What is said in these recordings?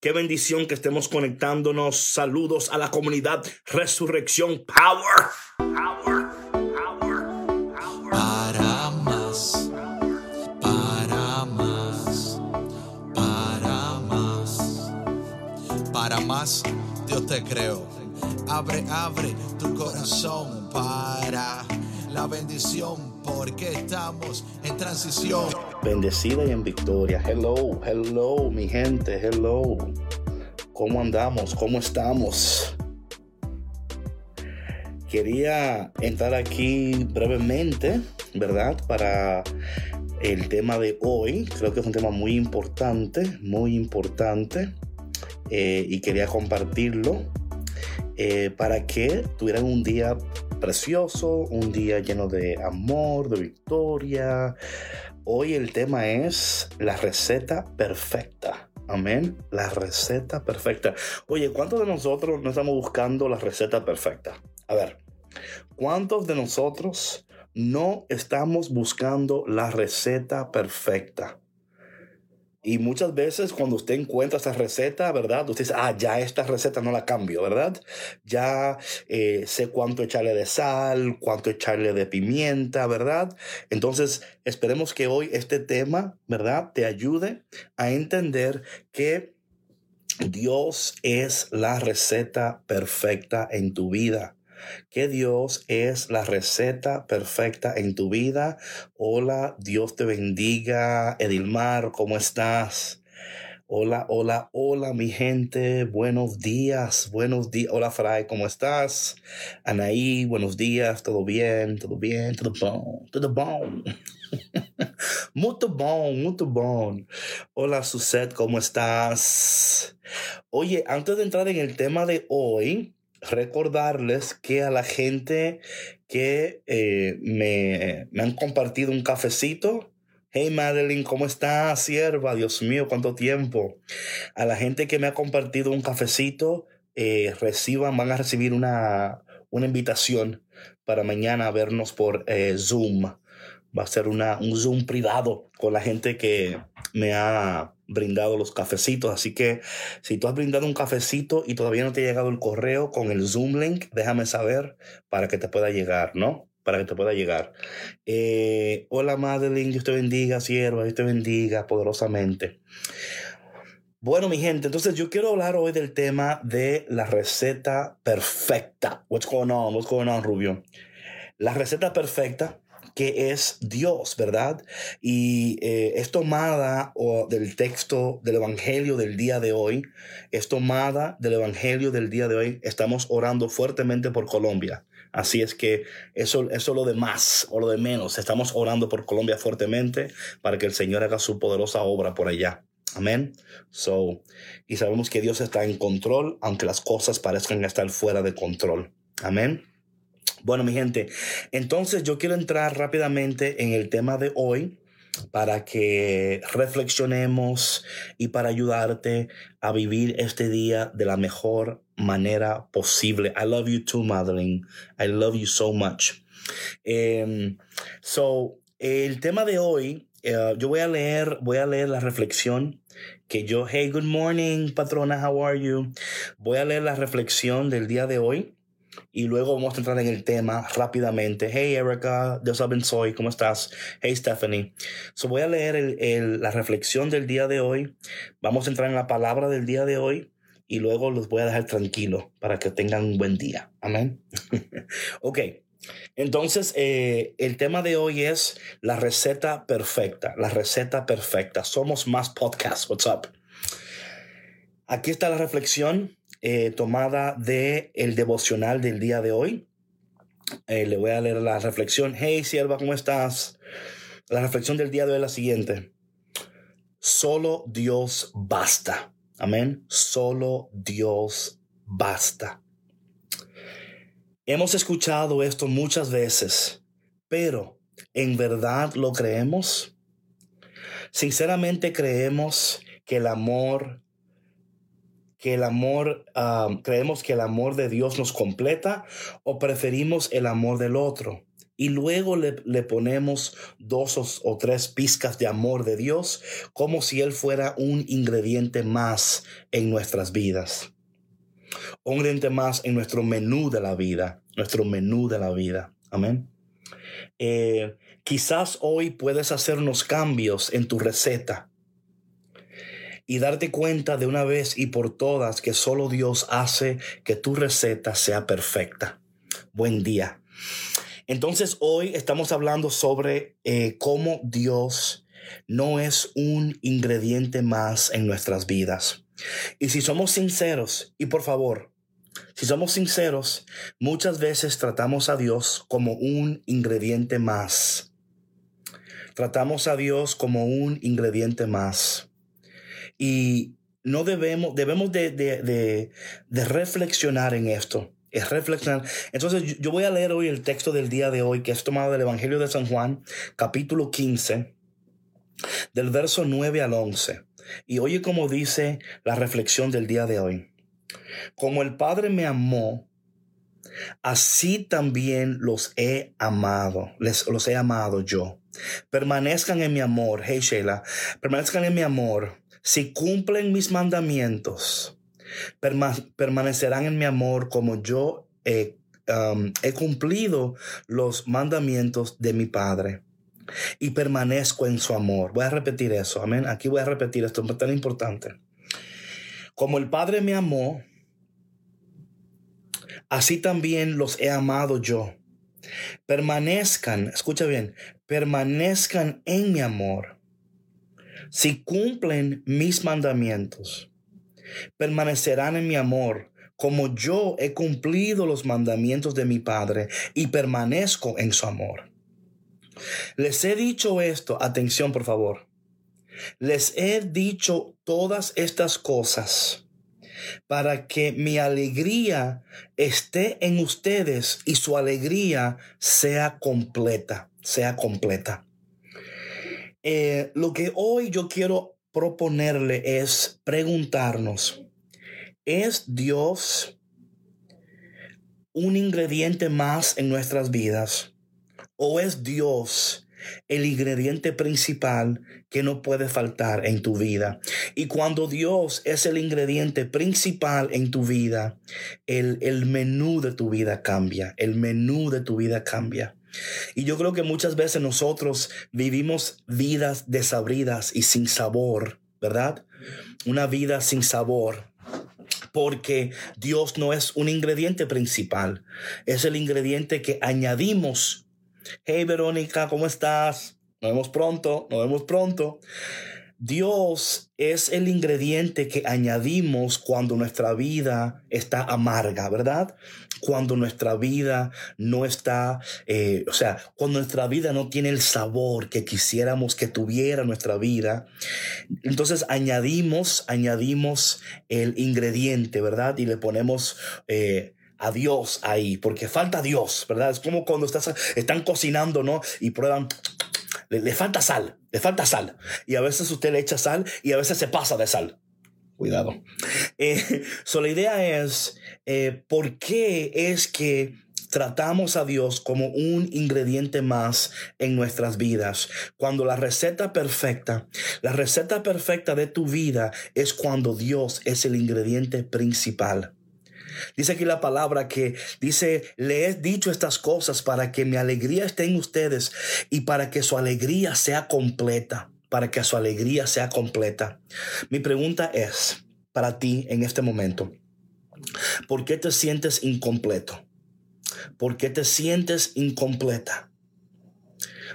Qué bendición que estemos conectándonos. Saludos a la comunidad Resurrección Power. Power. Power. Para más. Para más. Para más. Para más. Dios te creo. Abre, abre tu corazón para la bendición porque estamos en transición. Bendecida y en victoria. Hello, hello, mi gente, hello. ¿Cómo andamos? ¿Cómo estamos? Quería entrar aquí brevemente, ¿verdad? Para el tema de hoy. Creo que es un tema muy importante, muy importante. Eh, y quería compartirlo eh, para que tuvieran un día precioso, un día lleno de amor, de victoria. Hoy el tema es la receta perfecta. Amén. La receta perfecta. Oye, ¿cuántos de nosotros no estamos buscando la receta perfecta? A ver, ¿cuántos de nosotros no estamos buscando la receta perfecta? Y muchas veces cuando usted encuentra esa receta, ¿verdad? Usted dice, ah, ya esta receta no la cambio, ¿verdad? Ya eh, sé cuánto echarle de sal, cuánto echarle de pimienta, ¿verdad? Entonces, esperemos que hoy este tema, ¿verdad? Te ayude a entender que Dios es la receta perfecta en tu vida que Dios es la receta perfecta en tu vida. Hola, Dios te bendiga. Edilmar, ¿cómo estás? Hola, hola, hola, mi gente. Buenos días, buenos días. Hola, Fray, ¿cómo estás? Anaí, buenos días. ¿Todo bien? ¿Todo bien? ¿Todo bon? ¿Todo bon? Muito bon, muito bon. Hola, Suset, ¿cómo estás? Oye, antes de entrar en el tema de hoy, recordarles que a la gente que eh, me, me, han compartido un cafecito, hey Madeline, ¿cómo estás, sierva? Dios mío, cuánto tiempo. A la gente que me ha compartido un cafecito, eh, reciban, van a recibir una, una invitación para mañana vernos por eh, Zoom. Va a ser una, un Zoom privado con la gente que me ha brindado los cafecitos. Así que si tú has brindado un cafecito y todavía no te ha llegado el correo con el Zoom link, déjame saber para que te pueda llegar, ¿no? Para que te pueda llegar. Eh, hola Madeline, Dios te bendiga, sierva, Dios te bendiga poderosamente. Bueno, mi gente, entonces yo quiero hablar hoy del tema de la receta perfecta. What's going on? What's going on, Rubio? La receta perfecta que es Dios, ¿verdad? Y eh, es tomada o, del texto del Evangelio del día de hoy, es tomada del Evangelio del día de hoy. Estamos orando fuertemente por Colombia. Así es que eso, eso es lo de más o lo de menos. Estamos orando por Colombia fuertemente para que el Señor haga su poderosa obra por allá. Amén. So, y sabemos que Dios está en control, aunque las cosas parezcan estar fuera de control. Amén. Bueno, mi gente, entonces yo quiero entrar rápidamente en el tema de hoy para que reflexionemos y para ayudarte a vivir este día de la mejor manera posible. I love you too, Madeline. I love you so much. Um, so, el tema de hoy, uh, yo voy a leer, voy a leer la reflexión que yo, hey, good morning, patrona, how are you? Voy a leer la reflexión del día de hoy y luego vamos a entrar en el tema rápidamente. Hey Erica, de saben soy, ¿cómo estás? Hey Stephanie. So voy a leer el, la reflexión del día de hoy. Vamos a entrar en la palabra del día de hoy y luego los voy a dejar tranquilos para que tengan un buen día. Amén. ok. Entonces, eh, el tema de hoy es la receta perfecta, la receta perfecta. Somos más podcast. What's up? Aquí está la reflexión eh, tomada de el devocional del día de hoy. Eh, le voy a leer la reflexión. Hey, sierva, ¿cómo estás? La reflexión del día de hoy es la siguiente. Solo Dios basta. Amén. Solo Dios basta. Hemos escuchado esto muchas veces, pero ¿en verdad lo creemos? Sinceramente creemos que el amor que el amor, creemos que el amor de Dios nos completa o preferimos el amor del otro. y luego le, ponemos dos o, tres pizcas de amor de Dios como si Él fuera un ingrediente más en nuestras vidas. Un ingrediente más en nuestro menú de la vida, nuestro menú de la vida. Amén. Eh, quizás hoy puedes hacer unos cambios en tu receta y darte cuenta de una vez y por todas que solo Dios hace que tu receta sea perfecta. Buen día. Entonces hoy estamos hablando sobre eh, cómo Dios no es un ingrediente más en nuestras vidas. Y si somos sinceros, y por favor, si somos sinceros, muchas veces tratamos a Dios como un ingrediente más. Tratamos a Dios como un ingrediente más. Y no debemos, debemos de, de reflexionar en esto es reflexionar. Entonces yo voy a leer hoy el texto del día de hoy que es tomado del Evangelio de San Juan, capítulo 15, del verso 9 al 11. Y oye como dice la reflexión del día de hoy. Como el Padre me amó, así también los he amado, les, los he amado yo. Permanezcan en mi amor, hey Sheila, permanezcan en mi amor. Si cumplen mis mandamientos, permanecerán en mi amor como yo he cumplido los mandamientos de mi Padre y permanezco en su amor. Voy a repetir eso, amén. Aquí voy a repetir esto, es tan importante. Como el Padre me amó, así también los he amado yo. Permanezcan, escucha bien, permanezcan en mi amor. Si cumplen mis mandamientos, permanecerán en mi amor, como yo he cumplido los mandamientos de mi Padre y permanezco en su amor. Les he dicho esto, atención por favor. Les he dicho todas estas cosas para que mi alegría esté en ustedes y su alegría sea completa, sea completa. Eh, lo que hoy yo quiero proponerle es preguntarnos, ¿es Dios un ingrediente más en nuestras vidas? ¿O es Dios el ingrediente principal que no puede faltar en tu vida. Y cuando Dios es el ingrediente principal en tu vida, el, el, menú de tu vida cambia, el menú de tu vida cambia. Y yo creo que muchas veces nosotros vivimos vidas desabridas y sin sabor, ¿verdad? Una vida sin sabor. Porque Dios no es un ingrediente principal, es el ingrediente que añadimos. Hey Verónica, ¿cómo estás? Nos vemos pronto, nos vemos pronto. Dios es el ingrediente que añadimos cuando nuestra vida está amarga, ¿verdad? Cuando nuestra vida no está, eh, o sea, cuando nuestra vida no tiene el sabor que quisiéramos que tuviera nuestra vida. Entonces añadimos, añadimos el ingrediente, ¿verdad? Y le ponemos... Eh, a Dios ahí, porque falta Dios, ¿verdad? Es como cuando estás, están cocinando, ¿no? Y prueban le, falta sal, le falta sal. Y a veces usted le echa sal y a veces se pasa de sal. Cuidado. Eh, la idea es, eh, ¿por qué es que tratamos a Dios como un ingrediente más en nuestras vidas. Cuando la receta perfecta, la receta perfecta de tu vida es cuando Dios es el ingrediente principal. Dice aquí la palabra que dice, le he dicho estas cosas para que mi alegría esté en ustedes y para que su alegría sea completa, para que su alegría sea completa. Mi pregunta es para ti en este momento, ¿por qué te sientes incompleto? ¿Por qué te sientes incompleta?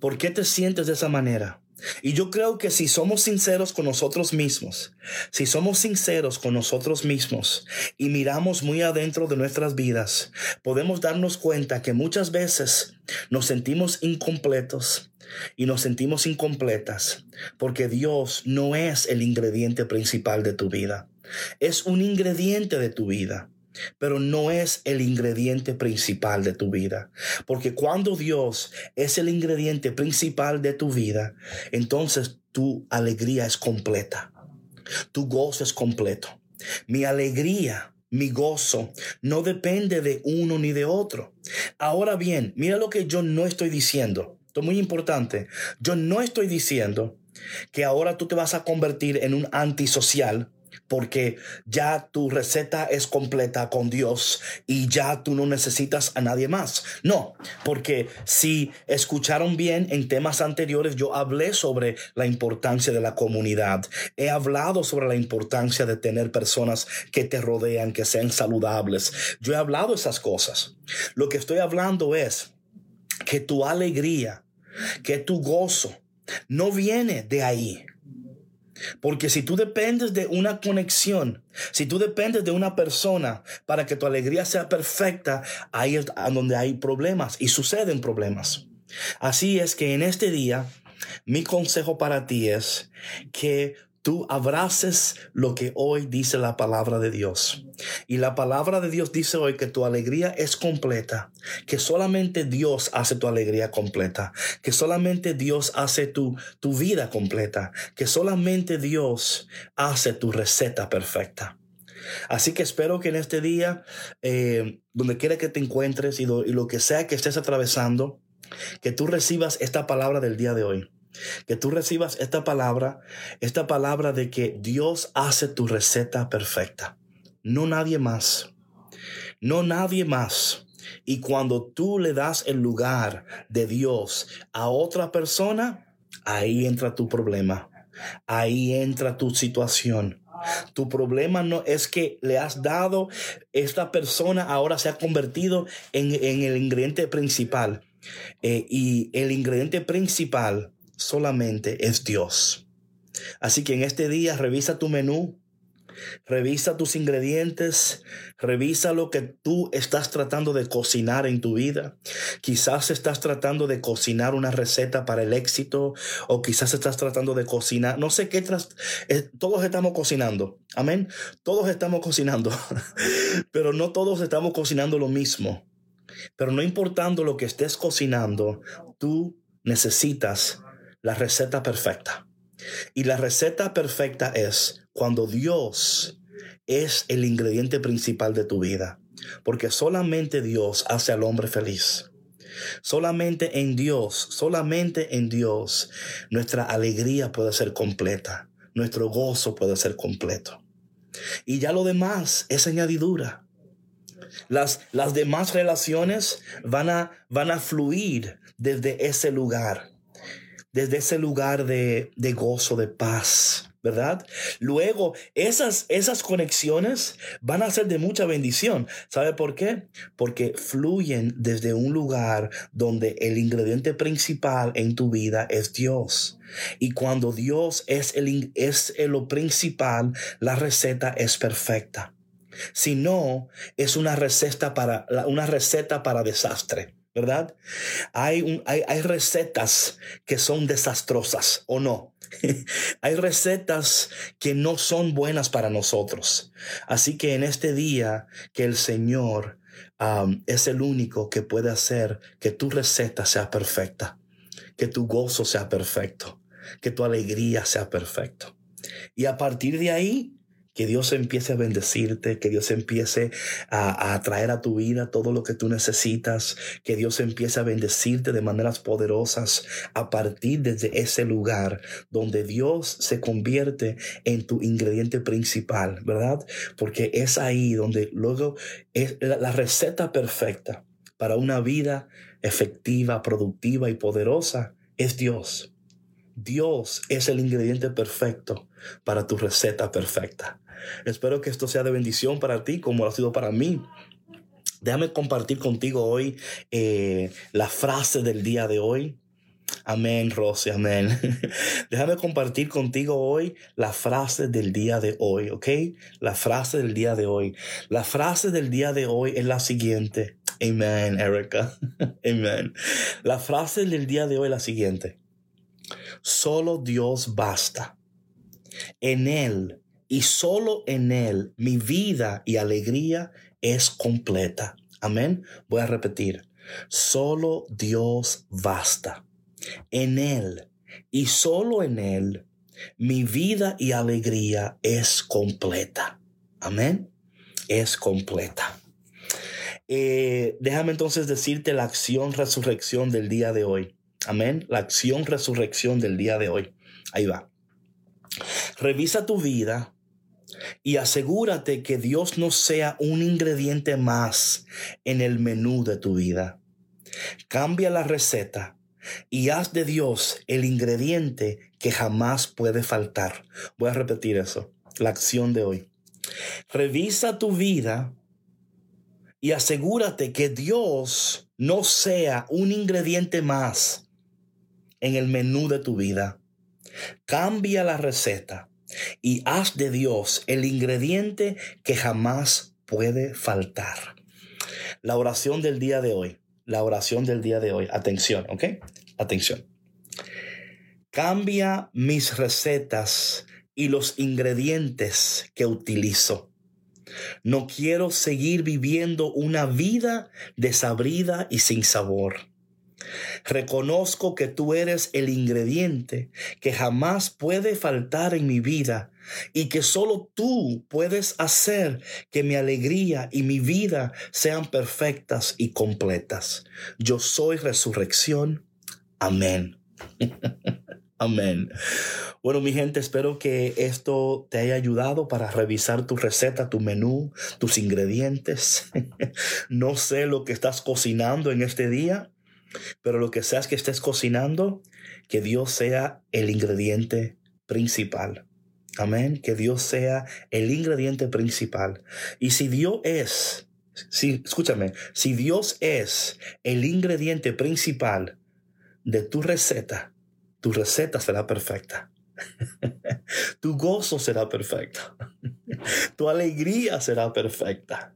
¿Por qué te sientes de esa manera? Y yo creo que si somos sinceros con nosotros mismos, si somos sinceros con nosotros mismos y miramos muy adentro de nuestras vidas, podemos darnos cuenta que muchas veces nos sentimos incompletos y nos sentimos incompletas porque Dios no es el ingrediente principal de tu vida. Es un ingrediente de tu vida pero no es el ingrediente principal de tu vida. Porque cuando Dios es el ingrediente principal de tu vida, entonces tu alegría es completa. Tu gozo es completo. Mi alegría mi gozo no depende de uno ni de otro. Ahora bien, mira lo que yo no estoy diciendo. Esto es muy importante. Yo no estoy diciendo que ahora tú te vas a convertir en un antisocial porque ya tu receta es completa con Dios y ya tú no necesitas a nadie más. No, porque si escucharon bien en temas anteriores, yo hablé sobre la importancia de la comunidad. He hablado sobre la importancia de tener personas que te rodean, que sean saludables. Yo he hablado esas cosas. Lo que estoy hablando es que tu alegría, que tu gozo, no viene de ahí porque si tú dependes de una conexión, si tú dependes de una persona para que tu alegría sea perfecta, ahí es donde hay problemas y suceden problemas. Así es que en este día, mi consejo para ti es que tú abraces lo que hoy dice la palabra de Dios. Y la palabra de Dios dice hoy que tu alegría es completa, que solamente Dios hace tu alegría completa, que solamente Dios hace tu, tu vida completa, que solamente Dios hace tu receta perfecta. Así que espero que en este día, eh, donde quiera que te encuentres y lo que sea que estés atravesando, que tú recibas esta palabra del día de hoy que tú recibas esta palabra, esta palabra de que Dios hace tu receta perfecta. No nadie más. No nadie más. Y cuando tú le das el lugar de Dios a otra persona, ahí entra tu problema. Ahí entra tu situación. Tu problema no es que le has dado, esta persona ahora se ha convertido en, el ingrediente principal. Eh, y el ingrediente principal solamente es Dios. Así que en este día revisa tu menú, revisa tus ingredientes, revisa lo que tú estás tratando de cocinar en tu vida. Quizás estás tratando de cocinar una receta para el éxito o quizás estás tratando de cocinar, no sé qué, eh, todos estamos cocinando, amén, todos estamos cocinando, pero no todos estamos cocinando lo mismo. Pero no importando lo que estés cocinando, tú necesitas la receta perfecta. Y la receta perfecta es cuando Dios es el ingrediente principal de tu vida. Porque solamente Dios hace al hombre feliz. Solamente en Dios, solamente en Dios, nuestra alegría puede ser completa. Nuestro gozo puede ser completo. Y ya lo demás es añadidura. Las, las demás relaciones van a, van a fluir desde ese lugar desde ese lugar de, gozo, de paz, ¿verdad? Luego, esas, esas conexiones van a ser de mucha bendición. ¿Sabe por qué? Porque fluyen desde un lugar donde el ingrediente principal en tu vida es Dios. Y cuando Dios es, el, es lo principal, la receta es perfecta. Si no, es una receta para, una receta para desastre. ¿Verdad? Hay, hay, hay recetas que son desastrosas o no. hay recetas que no son buenas para nosotros. Así que en este día que el Señor es el único que puede hacer que tu receta sea perfecta, que tu gozo sea perfecto, que tu alegría sea perfecto. Y a partir de ahí, que Dios empiece a bendecirte, que Dios empiece a, a, traer a tu vida todo lo que tú necesitas, que Dios empiece a bendecirte de maneras poderosas a partir de ese lugar donde Dios se convierte en tu ingrediente principal, ¿verdad? Porque es ahí donde luego es la receta perfecta para una vida efectiva, productiva y poderosa es Dios. Dios es el ingrediente perfecto para tu receta perfecta. Espero que esto sea de bendición para ti como lo ha sido para mí. Déjame compartir contigo hoy eh, la frase del día de hoy. Amén, Rosy, amén. Déjame compartir contigo hoy la frase del día de hoy, ¿ok? La frase del día de hoy. La frase del día de hoy es la siguiente. Amén, Erica. Amén. La frase del día de hoy es la siguiente. Solo Dios basta. En Él y solo en Él mi vida y alegría es completa. Amén. Voy a repetir. Solo Dios basta. En Él y solo en Él mi vida y alegría es completa. Amén. es completa. Eh, déjame entonces decirte la acción resurrección del día de hoy. Amén. La acción resurrección del día de hoy. Ahí va. Revisa tu vida y asegúrate que Dios no sea un ingrediente más en el menú de tu vida. Cambia la receta y haz de Dios el ingrediente que jamás puede faltar. Voy a repetir eso, la acción de hoy. Revisa tu vida y asegúrate que Dios no sea un ingrediente más en el menú de tu vida. Cambia la receta y haz de Dios el ingrediente que jamás puede faltar. La oración del día de hoy, la oración del día de hoy, atención, ¿ok? Atención. Cambia mis recetas y los ingredientes que utilizo. No quiero seguir viviendo una vida desabrida y sin sabor. Reconozco que tú eres el ingrediente que jamás puede faltar en mi vida y que solo tú puedes hacer que mi alegría y mi vida sean perfectas y completas. Yo soy resurrección. Amén. Amén. Bueno, mi gente, espero que esto te haya ayudado para revisar tu receta, tu menú, tus ingredientes. no sé lo que estás cocinando en este día, pero lo que seas que estés cocinando, que Dios sea el ingrediente principal. Amén. Que Dios sea el ingrediente principal. Y si Dios es, si, escúchame, si Dios es el ingrediente principal de tu receta, tu receta será perfecta. tu gozo será perfecto. tu alegría será perfecta.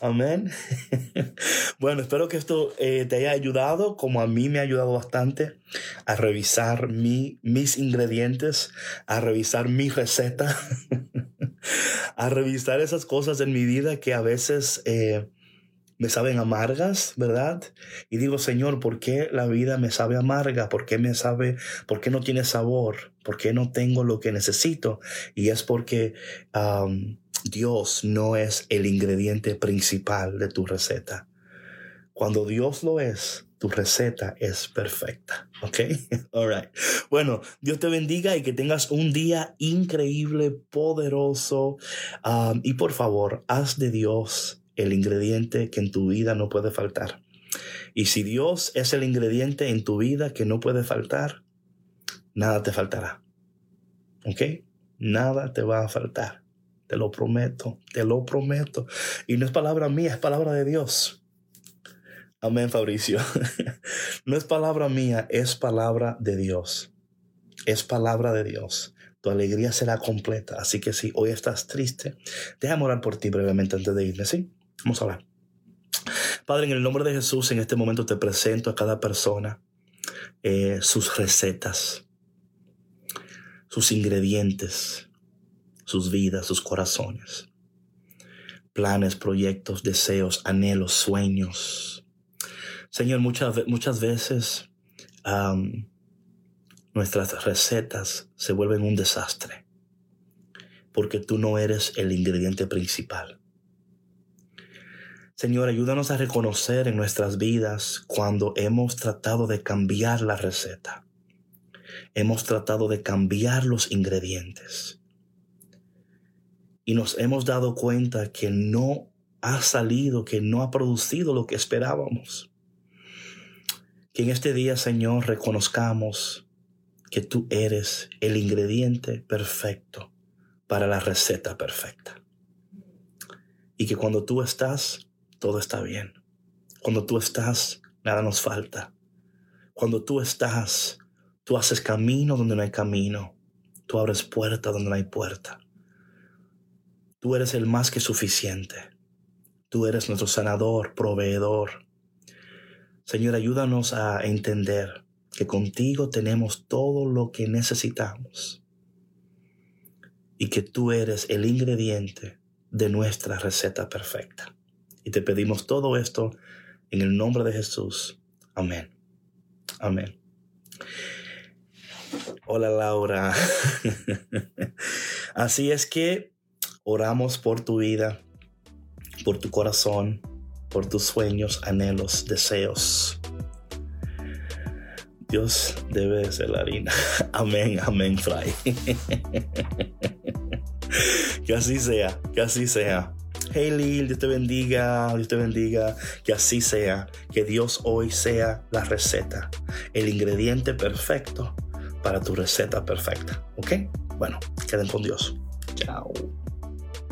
Amén. bueno, espero que esto eh, te haya ayudado, como a mí me ha ayudado bastante, a revisar mi, mis ingredientes, a revisar mi receta, a revisar esas cosas en mi vida que a veces eh, me saben amargas, ¿verdad? Y digo, Señor, ¿por qué la vida me sabe amarga? ¿Por qué me sabe, por qué no tiene sabor? ¿Por qué no tengo lo que necesito? Y es porque Dios no es el ingrediente principal de tu receta. Cuando Dios lo es, tu receta es perfecta. ¿Ok? All right. Bueno, Dios te bendiga y que tengas un día increíble, poderoso. y por favor, haz de Dios el ingrediente que en tu vida no puede faltar. Y si Dios es el ingrediente en tu vida que no puede faltar, nada te faltará. ¿Ok? Nada te va a faltar. Te lo prometo, te lo prometo. Y no es palabra mía, es palabra de Dios. Amén, Fabricio. no es palabra mía, es palabra de Dios. Es palabra de Dios tu alegría será completa. Así que si hoy estás triste, déjame orar por ti brevemente antes de irme, ¿sí? Vamos a hablar. Padre, en el nombre de Jesús, en este momento te presento a cada persona eh, sus recetas, sus ingredientes, sus vidas, sus corazones, planes, proyectos, deseos, anhelos, sueños. Señor, muchas, muchas veces nuestras recetas se vuelven un desastre porque tú no eres el ingrediente principal. Señor, ayúdanos a reconocer en nuestras vidas cuando hemos tratado de cambiar la receta. Hemos tratado de cambiar los ingredientes. Y nos hemos dado cuenta que no ha salido, que no ha producido lo que esperábamos. Que en este día, Señor, reconozcamos que tú eres el ingrediente perfecto para la receta perfecta. Y que cuando tú estás, todo está bien. Cuando tú estás, nada nos falta. Cuando tú estás, tú haces camino donde no hay camino. Tú abres puerta donde no hay puerta. Tú eres el más que suficiente. Tú eres nuestro sanador, proveedor. Señor, ayúdanos a entender que contigo tenemos todo lo que necesitamos y que tú eres el ingrediente de nuestra receta perfecta. Y te pedimos todo esto en el nombre de Jesús. Amén. Amén. Hola Laura. Así es que oramos por tu vida. por tu corazón, por tus sueños, anhelos, deseos. Dios debe de ser la harina. Amén, amén, Fray. que así sea, que así sea. Hey Lil, Dios te bendiga, Dios te bendiga, que así sea, que Dios hoy sea la receta, el ingrediente perfecto para tu receta perfecta, ¿ok? Bueno, queden con Dios. Chao.